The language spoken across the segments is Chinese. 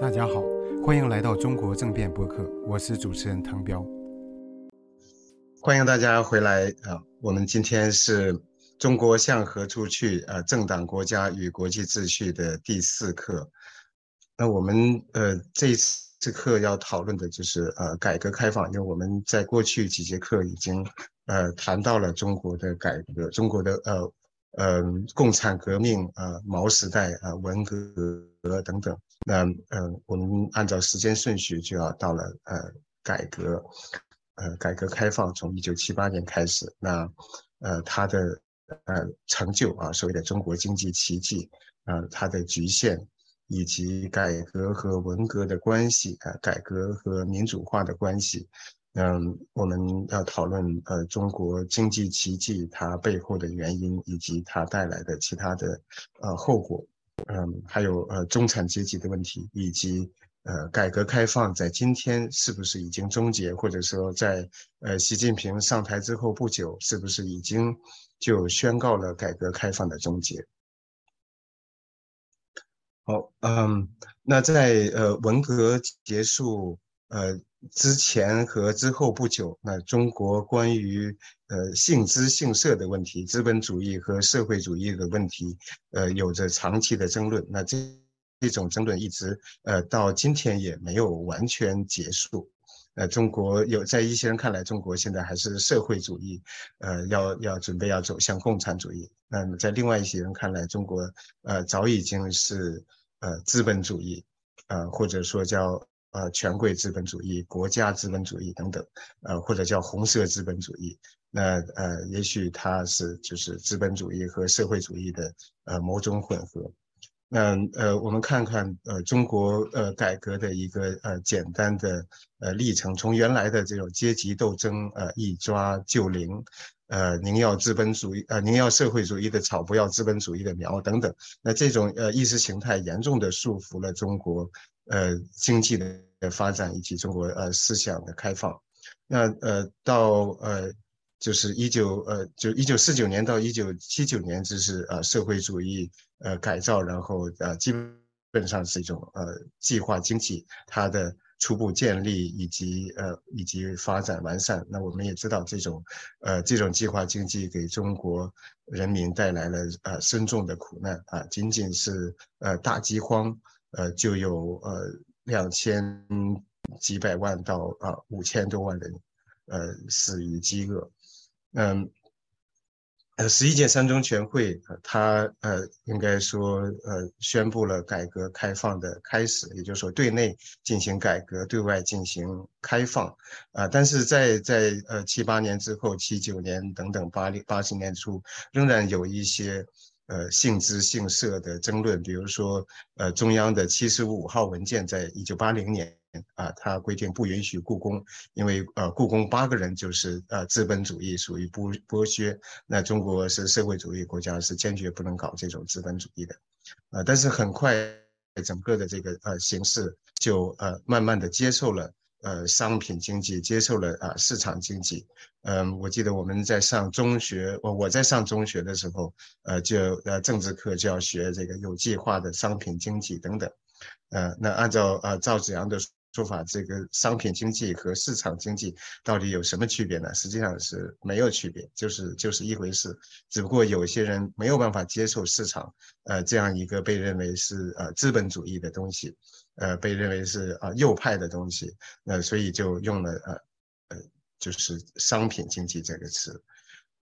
大家好，欢迎来到中国政变播客，我是主持人唐彪。欢迎大家回来啊！我们今天是中国向何处去？呃，政党、国家与国际秩序的第四课。那我们呃这一次课要讨论的就是呃改革开放，因为我们在过去几节课已经呃谈到了中国的改革，中国的呃。呃，共产革命啊，毛时代啊，文革等等。那呃，我们按照时间顺序就要到了呃，改革，呃，改革开放从一九七八年开始。那呃，它的呃成就啊，所谓的中国经济奇迹啊，它的局限以及改革和文革的关系啊，改革和民主化的关系。嗯，我们要讨论呃中国经济奇迹它背后的原因，以及它带来的其他的呃后果。嗯，还有呃中产阶级的问题，以及呃改革开放在今天是不是已经终结，或者说在呃习近平上台之后不久，是不是已经就宣告了改革开放的终结？好，嗯，那在呃文革结束呃。之前和之后不久，那中国关于呃姓资姓社的问题，资本主义和社会主义的问题，呃，有着长期的争论。那这这种争论一直呃到今天也没有完全结束。呃，中国有在一些人看来，中国现在还是社会主义，呃，要要准备要走向共产主义。那么在另外一些人看来，中国呃早已经是呃资本主义，呃或者说叫。呃，权贵资本主义、国家资本主义等等，呃，或者叫红色资本主义，那呃，也许它是就是资本主义和社会主义的呃某种混合。那呃，我们看看呃中国呃改革的一个呃简单的呃历程，从原来的这种阶级斗争，呃一抓就灵，呃宁要资本主义，呃宁要社会主义的草，不要资本主义的苗等等，那这种呃意识形态严重的束缚了中国。呃，经济的发展以及中国呃思想的开放，那呃到呃就是一九呃就一九四九年到一九七九年，这是呃社会主义呃改造，然后呃基本上是一种呃计划经济它的初步建立以及呃以及发展完善。那我们也知道这种呃这种计划经济给中国人民带来了呃深重的苦难啊，仅仅是呃大饥荒。呃，就有呃两千几百万到啊五千多万人，呃死于饥饿。嗯，呃十一届三中全会，它呃应该说呃宣布了改革开放的开始，也就是说对内进行改革，对外进行开放。啊，但是在在呃七八年之后，七九年等等八零八十年初，仍然有一些。呃，姓资姓社的争论，比如说，呃，中央的七十五号文件，在一九八零年啊，它规定不允许故宫，因为呃，故宫八个人就是呃资本主义，属于剥剥削。那中国是社会主义国家，是坚决不能搞这种资本主义的。呃，但是很快，整个的这个呃形势就呃慢慢的接受了。呃，商品经济接受了啊，市场经济。嗯，我记得我们在上中学，我我在上中学的时候，呃，就呃政治课就要学这个有计划的商品经济等等。呃，那按照呃赵子阳的说法，这个商品经济和市场经济到底有什么区别呢？实际上是没有区别，就是就是一回事。只不过有些人没有办法接受市场，呃，这样一个被认为是呃资本主义的东西。呃，被认为是啊右派的东西，呃，所以就用了呃呃，就是商品经济这个词，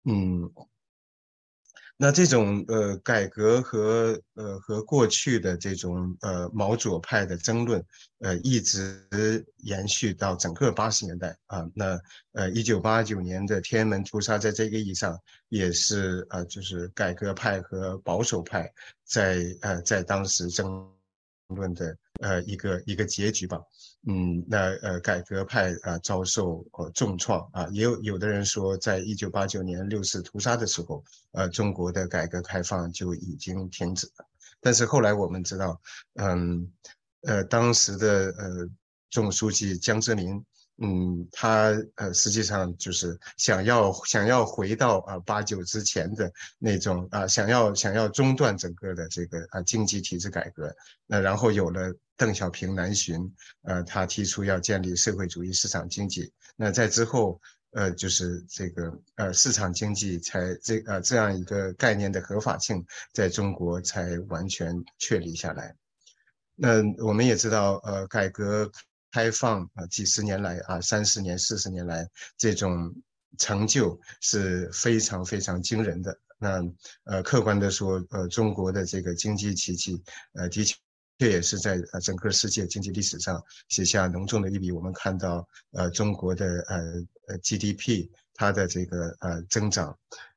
嗯，那这种呃改革和呃和过去的这种呃毛左派的争论，呃，一直延续到整个八十年代啊，那呃一九八九年的天安门屠杀，在这个意义上也是啊，就是改革派和保守派在呃在当时争。论的呃一个一个结局吧，嗯，那呃改革派啊遭受呃重创啊，也有有的人说，在一九八九年六四屠杀的时候，呃中国的改革开放就已经停止了。但是后来我们知道，嗯呃当时的呃总书记江泽民嗯，他呃实际上就是想要想要回到啊八九之前的那种啊，想要想要中断整个的这个啊经济体制改革，那然后有了邓小平南巡，呃，他提出要建立社会主义市场经济，那在之后。呃，就是这个呃，市场经济才这呃这样一个概念的合法性，在中国才完全确立下来。那我们也知道，呃，改革开放啊，几十年来啊，三十年、四十年来，这种成就是非常非常惊人的。那呃，客观的说，呃，中国的这个经济奇迹，呃，的确。这也是在呃整个世界经济历史上写下浓重的一笔。我们看到，呃，中国的呃呃 GDP 它的这个呃增长，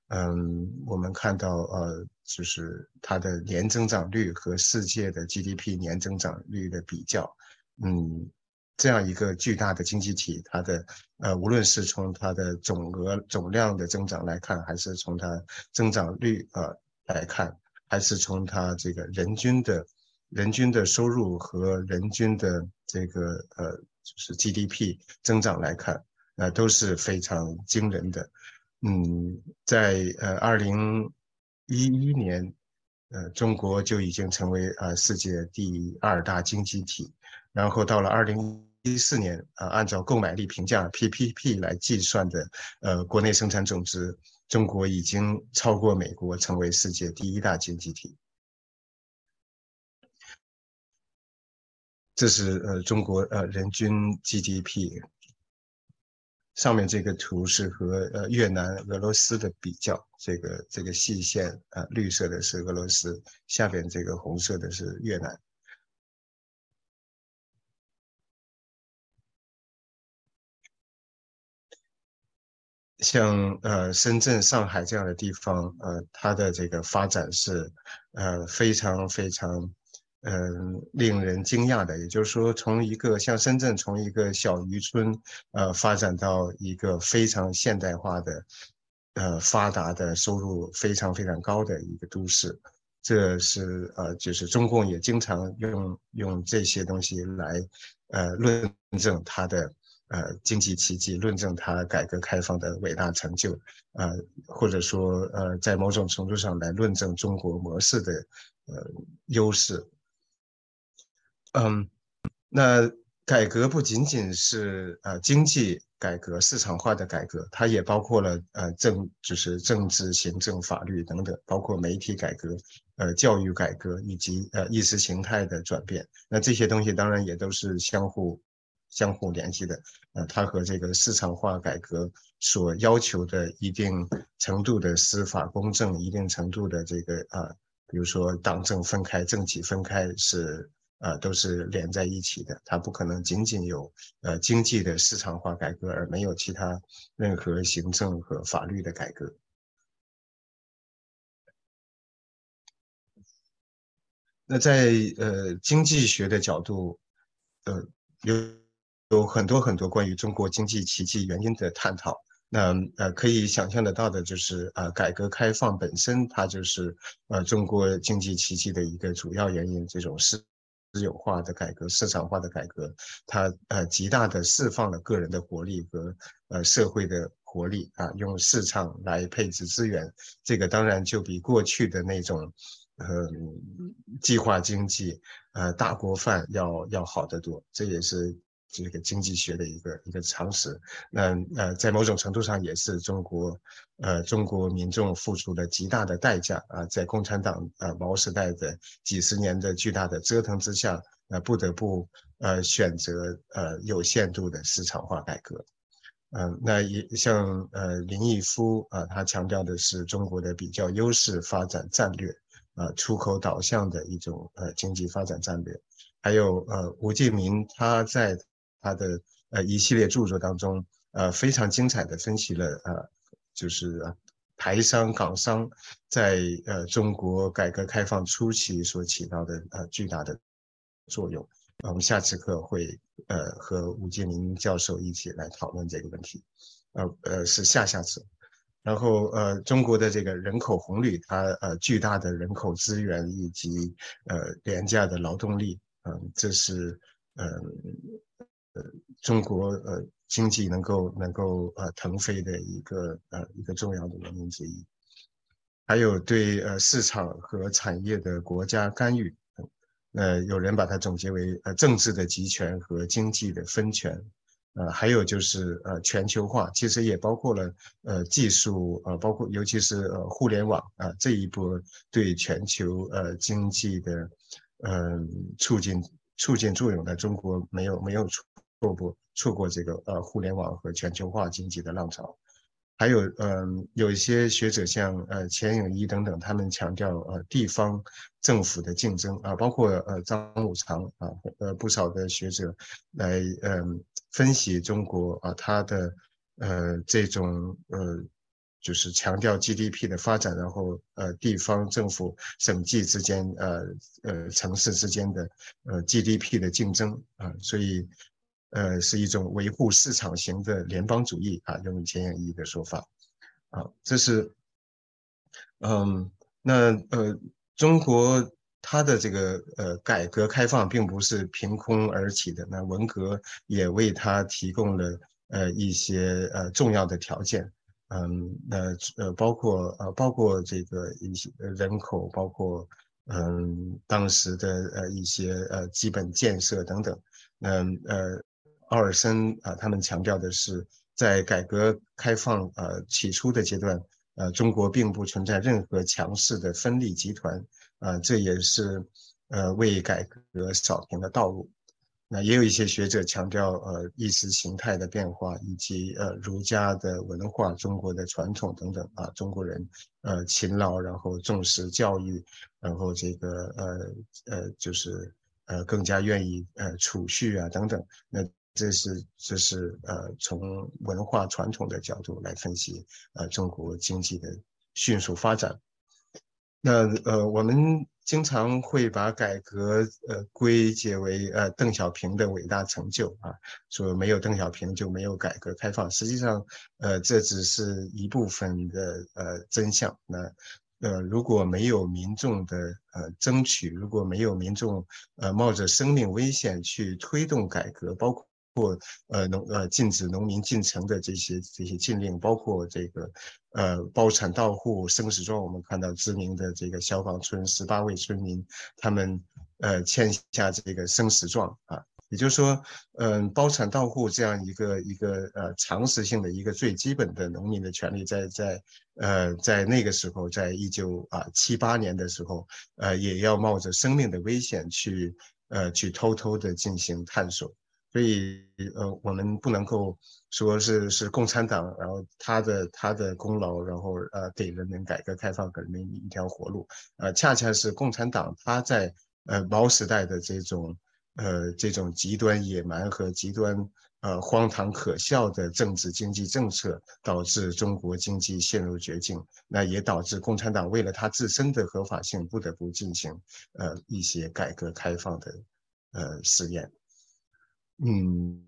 嗯，我们看到呃就是它的年增长率和世界的 GDP 年增长率的比较，嗯，这样一个巨大的经济体，它的呃无论是从它的总额总量的增长来看，还是从它增长率呃来看，还是从它这个人均的。人均的收入和人均的这个呃，就是 GDP 增长来看，呃，都是非常惊人的。嗯，在呃二零一一年，呃，中国就已经成为啊世界第二大经济体。然后到了二零一四年，啊，按照购买力评价 PPP 来计算的呃国内生产总值，中国已经超过美国，成为世界第一大经济体。这是呃中国呃人均 GDP，上面这个图是和呃越南、俄罗斯的比较，这个这个细线啊绿色的是俄罗斯，下边这个红色的是越南。像呃深圳、上海这样的地方，呃它的这个发展是呃非常非常。嗯，令人惊讶的，也就是说，从一个像深圳，从一个小渔村，呃，发展到一个非常现代化的、呃，发达的、收入非常非常高的一个都市，这是呃，就是中共也经常用用这些东西来，呃，论证它的呃经济奇迹，论证它改革开放的伟大成就，呃，或者说呃，在某种程度上来论证中国模式的呃优势。嗯，那改革不仅仅是呃经济改革、市场化的改革，它也包括了呃政，就是政治、行政、法律等等，包括媒体改革、呃教育改革以及呃意识形态的转变。那这些东西当然也都是相互相互联系的。呃，它和这个市场化改革所要求的一定程度的司法公正、一定程度的这个啊，比如说党政分开、政企分开是。呃，都是连在一起的，它不可能仅仅有呃经济的市场化改革，而没有其他任何行政和法律的改革。那在呃经济学的角度，呃有有很多很多关于中国经济奇迹原因的探讨。那呃可以想象得到的就是呃改革开放本身，它就是呃中国经济奇迹的一个主要原因，这种是。私有化的改革、市场化的改革，它呃极大的释放了个人的活力和呃社会的活力啊，用市场来配置资源，这个当然就比过去的那种呃计划经济、呃大锅饭要要好得多，这也是。这个经济学的一个一个常识，那呃，在某种程度上也是中国，呃，中国民众付出了极大的代价啊，在共产党呃毛时代的几十年的巨大的折腾之下，呃，不得不呃选择呃有限度的市场化改革，嗯，那也像呃林毅夫啊，他强调的是中国的比较优势发展战略，啊，出口导向的一种呃经济发展战略，还有呃吴敬明他在。他的呃一系列著作当中，呃非常精彩的分析了呃就是台商港商在呃中国改革开放初期所起到的呃巨大的作用。我们下次课会呃和吴建明教授一起来讨论这个问题，呃呃是下下次。然后呃中国的这个人口红利，它呃巨大的人口资源以及呃廉价的劳动力，嗯这是嗯。呃，中国呃经济能够能够呃腾飞的一个呃一个重要的原因之一。还有对呃市场和产业的国家干预，呃，有人把它总结为呃政治的集权和经济的分权，呃，还有就是呃全球化，其实也包括了呃技术，呃，包括尤其是呃互联网啊这一波对全球呃经济的嗯促进促进作用的，中国没有没有出错过错过这个呃互联网和全球化经济的浪潮。还有，嗯，有一些学者像呃钱永一等等，他们强调呃地方政府的竞争啊，包括呃张五常啊，呃不少的学者来嗯分析中国啊，它的呃这种呃就是强调 GDP 的发展，然后呃地方政府省际之间呃呃城市之间的呃 GDP 的竞争啊，所以。呃，是一种维护市场型的联邦主义啊，用钱永一的说法，啊，这是，嗯，那呃，中国它的这个呃改革开放并不是凭空而起的，那文革也为它提供了呃一些呃重要的条件，嗯，那呃包括呃包括这个一些人口，包括嗯当时的呃一些呃基本建设等等，嗯呃。奥尔森啊，他们强调的是，在改革开放呃起初的阶段，呃，中国并不存在任何强势的分立集团，啊，这也是呃为改革扫平了道路。那也有一些学者强调，呃，意识形态的变化以及呃儒家的文化、中国的传统等等啊，中国人呃勤劳，然后重视教育，然后这个呃呃就是呃更加愿意呃储蓄啊等等，那。这是这是呃从文化传统的角度来分析呃中国经济的迅速发展。那呃我们经常会把改革呃归结为呃邓小平的伟大成就啊，说没有邓小平就没有改革开放。实际上呃这只是一部分的呃真相。那呃如果没有民众的呃争取，如果没有民众呃冒着生命危险去推动改革，包括或呃农呃禁止农民进城的这些这些禁令，包括这个呃包产到户生死状，我们看到知名的这个消防村十八位村民，他们呃签下这个生死状啊，也就是说，嗯包产到户这样一个一个呃常识性的一个最基本的农民的权利，在在呃在那个时候，在一九啊七八年的时候，呃也要冒着生命的危险去呃去偷偷的进行探索。所以，呃，我们不能够说是是共产党，然后他的他的功劳，然后呃给人民改革开放给人民一条活路，呃，恰恰是共产党他在呃毛时代的这种呃这种极端野蛮和极端呃荒唐可笑的政治经济政策，导致中国经济陷入绝境，那也导致共产党为了他自身的合法性，不得不进行呃一些改革开放的呃试验。嗯，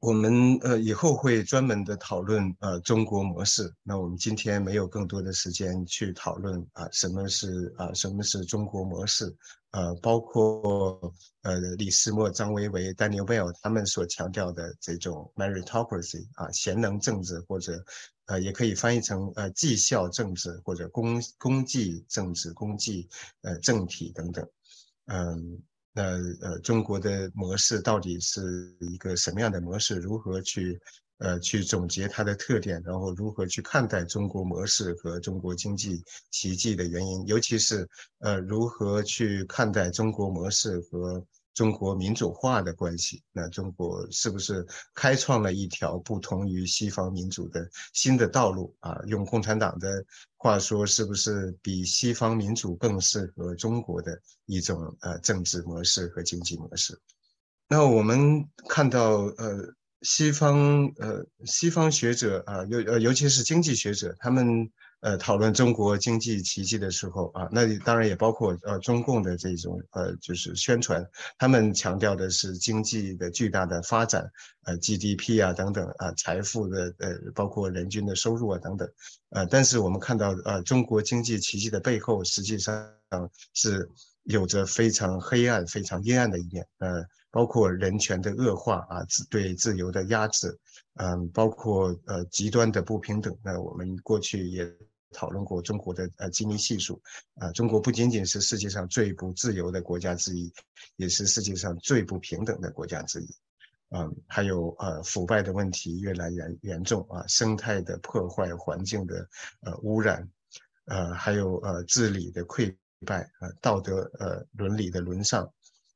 我们呃以后会专门的讨论呃中国模式。那我们今天没有更多的时间去讨论啊什么是啊什么是中国模式，呃包括呃李世默、张维为、Daniel Bell 他们所强调的这种 meritocracy 啊贤能政治，或者呃也可以翻译成呃绩效政治或者公公绩政治、公绩呃政体等等，嗯。那呃，中国的模式到底是一个什么样的模式？如何去呃去总结它的特点？然后如何去看待中国模式和中国经济奇迹的原因？尤其是呃，如何去看待中国模式和？中国民主化的关系，那中国是不是开创了一条不同于西方民主的新的道路啊？用共产党的话说，是不是比西方民主更适合中国的一种呃政治模式和经济模式？那我们看到呃。西方呃，西方学者啊，尤呃，尤其是经济学者，他们呃讨论中国经济奇迹的时候啊，那当然也包括呃中共的这种呃就是宣传，他们强调的是经济的巨大的发展，呃 GDP 啊等等啊，财富的呃包括人均的收入啊等等，呃，但是我们看到呃中国经济奇迹的背后，实际上是。有着非常黑暗、非常阴暗的一面，呃，包括人权的恶化啊，自对自由的压制，嗯，包括呃极端的不平等。那我们过去也讨论过中国的呃基尼系数，啊，中国不仅仅是世界上最不自由的国家之一，也是世界上最不平等的国家之一，嗯，还有呃腐败的问题越来越严重啊，生态的破坏、环境的呃污染，呃，还有呃治理的溃。败啊，道德呃伦理的沦丧，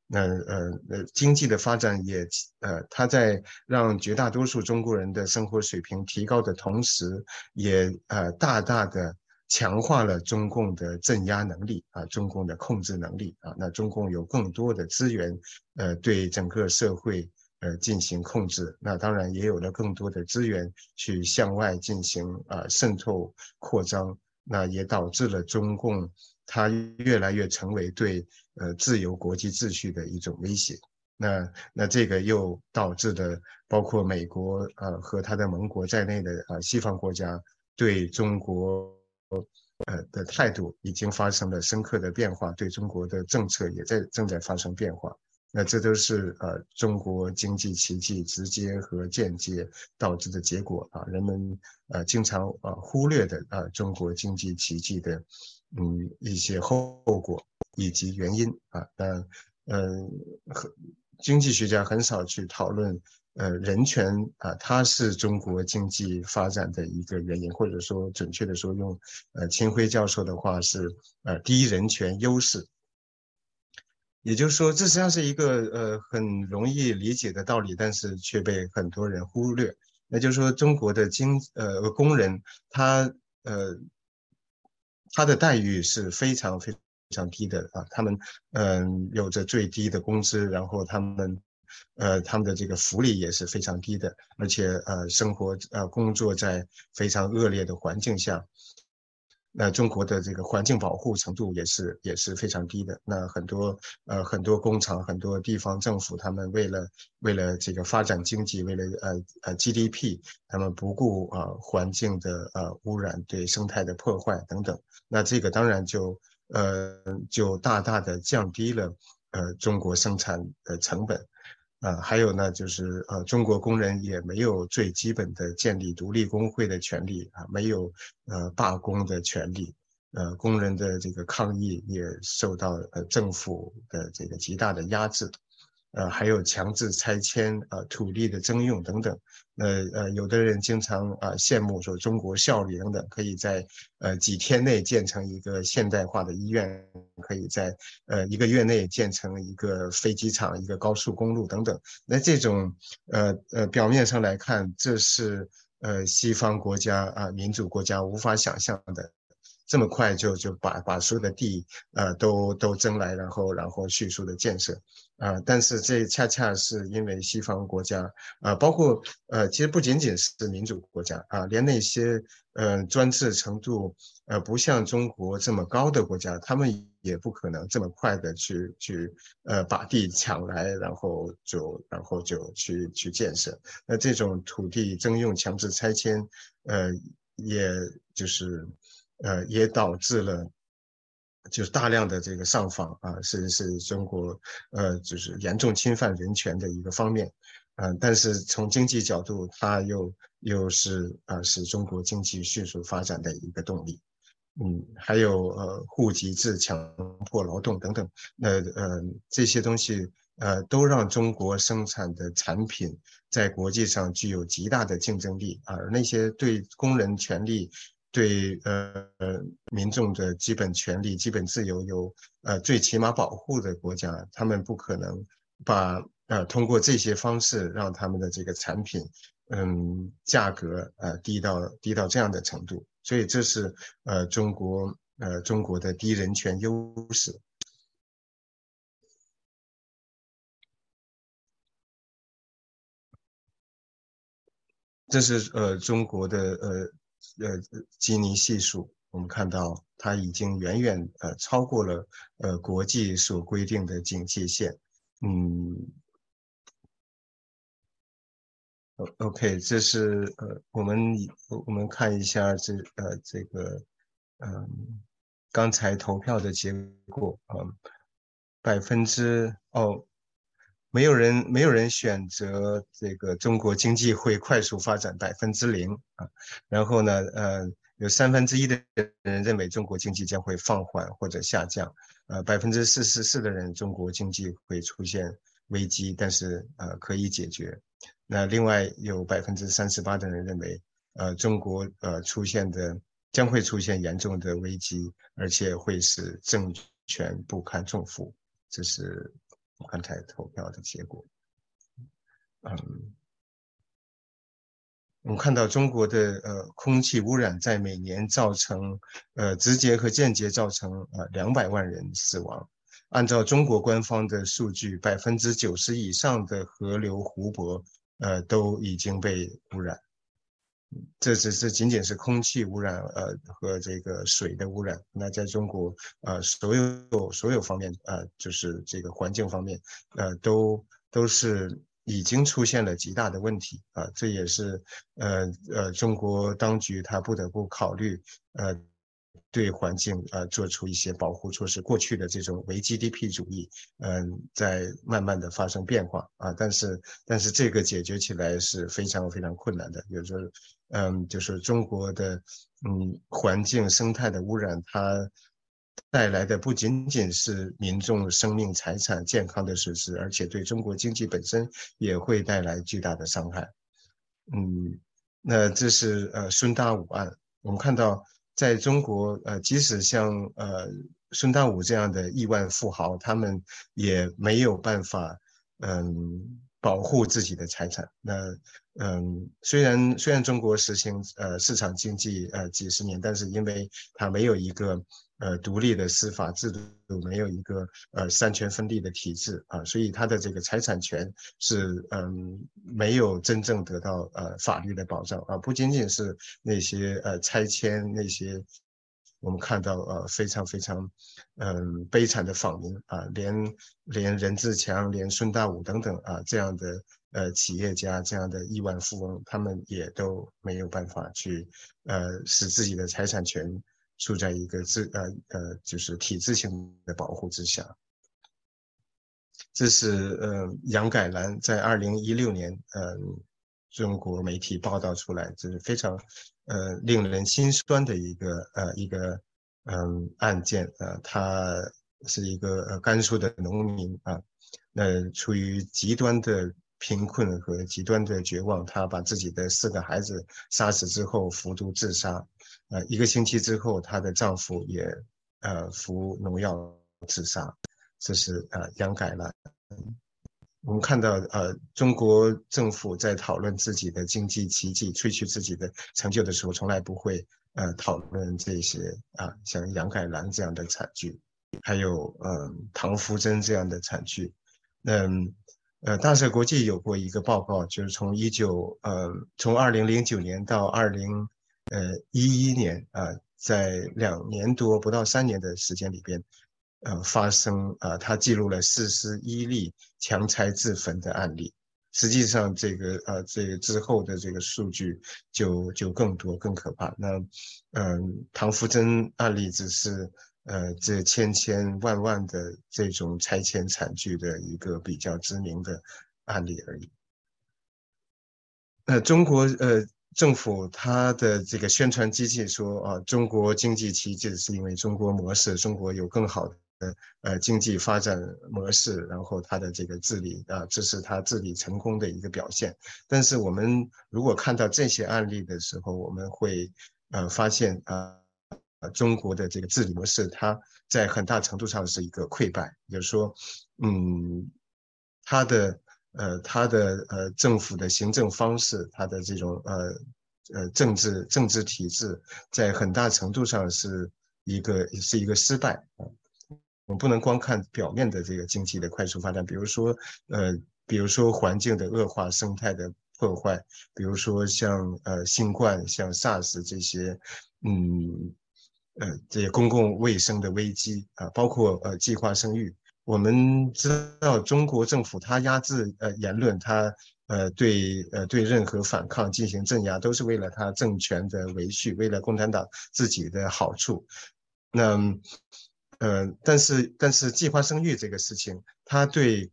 那呃呃经济的发展也呃，它在让绝大多数中国人的生活水平提高的同时，也呃大大的强化了中共的镇压能力啊，中共的控制能力啊，那中共有更多的资源呃对整个社会呃进行控制，那当然也有了更多的资源去向外进行啊渗透扩张，那也导致了中共。它越来越成为对呃自由国际秩序的一种威胁，那那这个又导致的包括美国呃和他的盟国在内的呃西方国家对中国呃的态度已经发生了深刻的变化，对中国的政策也在正在发生变化，那这都是呃中国经济奇迹直接和间接导致的结果啊，人们呃经常呃忽略的啊中国经济奇迹的。嗯，一些后果以及原因啊，但嗯，经济学家很少去讨论呃人权啊，它是中国经济发展的一个原因，或者说准确的说，用呃秦晖教授的话是呃低人权优势。也就是说，这实际上是一个呃很容易理解的道理，但是却被很多人忽略。那就是说，中国的经呃工人他呃。他的待遇是非常非常低的啊，他们嗯有着最低的工资，然后他们呃他们的这个福利也是非常低的，而且呃生活呃工作在非常恶劣的环境下。那中国的这个环境保护程度也是也是非常低的。那很多呃很多工厂、很多地方政府，他们为了为了这个发展经济，为了呃呃 GDP，他们不顾啊环境的呃污染、对生态的破坏等等。那这个当然就呃就大大的降低了呃中国生产的成本。呃，还有呢，就是呃，中国工人也没有最基本的建立独立工会的权利啊，没有呃罢工的权利，呃，工人的这个抗议也受到呃政府的这个极大的压制。呃，还有强制拆迁啊，土地的征用等等。呃呃，有的人经常啊羡慕说中国效率等等，可以在呃几天内建成一个现代化的医院，可以在呃一个月内建成一个飞机场、一个高速公路等等。那这种呃呃表面上来看，这是呃西方国家啊民主国家无法想象的。这么快就就把把所有的地呃都都征来，然后然后迅速的建设啊！但是这恰恰是因为西方国家啊，包括呃，其实不仅仅是民主国家啊，连那些呃专制程度呃不像中国这么高的国家，他们也不可能这么快的去去呃把地抢来，然后就然后就去去建设。那这种土地征用、强制拆迁，呃，也就是。呃，也导致了就是大量的这个上访啊，是是中国呃，就是严重侵犯人权的一个方面，嗯，但是从经济角度，它又又是啊，是中国经济迅速发展的一个动力，嗯，还有呃，户籍制、强迫劳动等等，那呃这些东西呃，都让中国生产的产品在国际上具有极大的竞争力，而那些对工人权利。对呃民众的基本权利、基本自由有呃最起码保护的国家，他们不可能把呃通过这些方式让他们的这个产品嗯价格呃低到低到这样的程度，所以这是呃中国呃中国的低人权优势，这是呃中国的呃。呃，基尼系数，我们看到它已经远远呃超过了呃国际所规定的警戒线。嗯，OK，这是呃我们我们看一下这呃这个嗯刚才投票的结果嗯百分之哦，没有人没有人选择这个中国经济会快速发展百分之零啊，然后呢，呃，有三分之一的人认为中国经济将会放缓或者下降，呃，百分之四十四的人中国经济会出现危机，但是呃可以解决。那另外有百分之三十八的人认为，呃，中国呃出现的将会出现严重的危机，而且会使政权不堪重负。这是刚才投票的结果。嗯，我们看到中国的呃空气污染在每年造成呃直接和间接造成呃两百万人死亡。按照中国官方的数据，百分之九十以上的河流湖泊呃都已经被污染。这只是仅仅是空气污染，呃，和这个水的污染。那在中国，呃，所有所有方面，呃，就是这个环境方面，呃，都都是已经出现了极大的问题啊。这也是，呃呃，中国当局他不得不考虑，呃。对环境呃做出一些保护措施，过去的这种唯 GDP 主义，嗯，在慢慢的发生变化啊，但是但是这个解决起来是非常非常困难的，有时候，嗯，就是中国的嗯环境生态的污染，它带来的不仅仅是民众生命财产健康的损失，而且对中国经济本身也会带来巨大的伤害。嗯，那这是呃孙大武案，我们看到。在中国，呃，即使像呃孙大武这样的亿万富豪，他们也没有办法，嗯，保护自己的财产。那，嗯，虽然虽然中国实行呃市场经济呃几十年，但是因为它没有一个。呃，独立的司法制度没有一个呃三权分立的体制啊，所以他的这个财产权是嗯没有真正得到呃法律的保障啊，不仅仅是那些呃拆迁那些我们看到呃非常非常嗯悲惨的访民啊，连连任志强、连孙大武等等啊这样的呃企业家这样的亿万富翁，他们也都没有办法去呃使自己的财产权。处在一个制呃呃就是体制性的保护之下，这是呃杨改兰在二零一六年嗯中国媒体报道出来，这是非常呃令人心酸的一个呃一个嗯案件呃他是一个呃甘肃的农民啊，那处于极端的贫困和极端的绝望，他把自己的四个孩子杀死之后服毒自杀。呃，一个星期之后，她的丈夫也呃服农药自杀。这是呃杨改兰。我们看到呃中国政府在讨论自己的经济奇迹、吹嘘自己的成就的时候，从来不会呃讨论这些啊，像杨改兰这样的惨剧，还有嗯唐福珍这样的惨剧。嗯呃，大社国际有过一个报告，就是从一九呃从二零零九年到二零。呃，一一年啊，在两年多不到三年的时间里边，呃，发生啊，他记录了四十一例强拆自焚的案例。实际上，这个呃，这个之后的这个数据就就更多、更可怕。那，嗯，唐福珍案例只是呃这千千万万的这种拆迁惨剧的一个比较知名的案例而已。那中国呃。政府它的这个宣传机器说啊，中国经济奇迹是因为中国模式，中国有更好的呃呃经济发展模式，然后它的这个治理啊，这是它治理成功的一个表现。但是我们如果看到这些案例的时候，我们会呃发现啊，中国的这个治理模式，它在很大程度上是一个溃败，也就是说，嗯，它的。呃，他的呃政府的行政方式，他的这种呃呃政治政治体制，在很大程度上是一个是一个失败啊。我们不能光看表面的这个经济的快速发展，比如说呃，比如说环境的恶化、生态的破坏，比如说像呃新冠、像 SARS 这些，嗯呃这些公共卫生的危机啊，包括呃计划生育。我们知道，中国政府它压制呃言论，它呃对呃对任何反抗进行镇压，都是为了它政权的维续，为了共产党自己的好处。那呃，但是但是计划生育这个事情，它对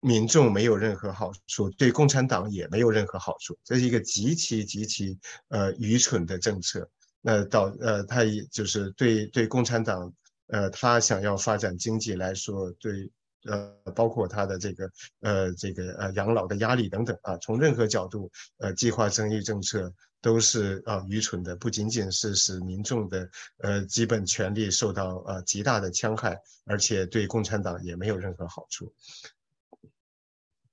民众没有任何好处，对共产党也没有任何好处，这是一个极其极其呃愚蠢的政策。那导呃，它也就是对对共产党呃，他想要发展经济来说，对。呃，包括他的这个呃，这个呃养老的压力等等啊，从任何角度，呃，计划生育政策都是啊愚蠢的，不仅仅是使民众的呃基本权利受到呃极大的戕害，而且对共产党也没有任何好处。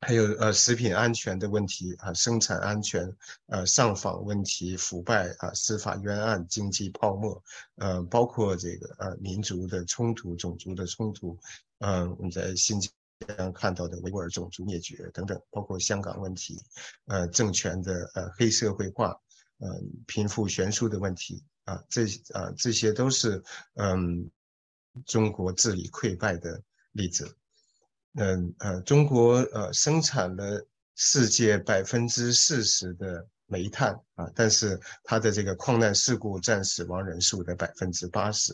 还有呃食品安全的问题啊，生产安全，呃上访问题，腐败啊，司法冤案，经济泡沫，呃包括这个呃民族的冲突，种族的冲突。嗯，我们在新疆看到的维吾尔种族灭绝等等，包括香港问题，呃，政权的呃黑社会化，嗯，贫富悬殊的问题啊，这啊这些都是嗯中国治理溃败的例子。嗯呃，中国呃生产了世界百分之四十的煤炭啊，但是它的这个矿难事故占死亡人数的百分之八十。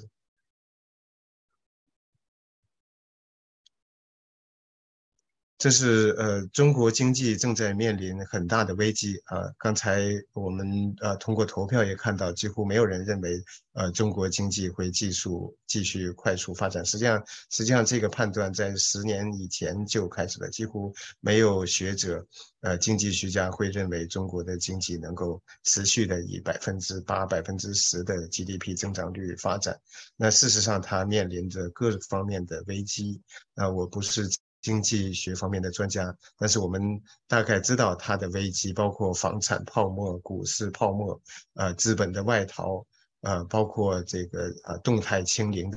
这是呃，中国经济正在面临很大的危机啊！刚才我们呃通过投票也看到，几乎没有人认为呃中国经济会继续继续快速发展。实际上，实际上这个判断在十年以前就开始了，几乎没有学者呃经济学家会认为中国的经济能够持续的以百分之八、百分之十的 GDP 增长率发展。那事实上，它面临着各方面的危机。那我不是。经济学方面的专家，但是我们大概知道它的危机包括房产泡沫、股市泡沫，呃，资本的外逃，呃，包括这个呃动态清零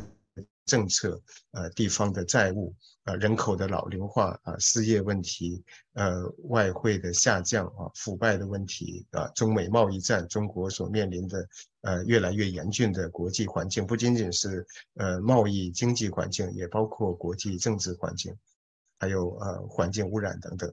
政策，呃，地方的债务，呃，人口的老龄化，啊，失业问题，呃，外汇的下降，啊，腐败的问题，啊，中美贸易战，中国所面临的呃越来越严峻的国际环境，不仅仅是呃贸易经济环境，也包括国际政治环境。还有呃环境污染等等，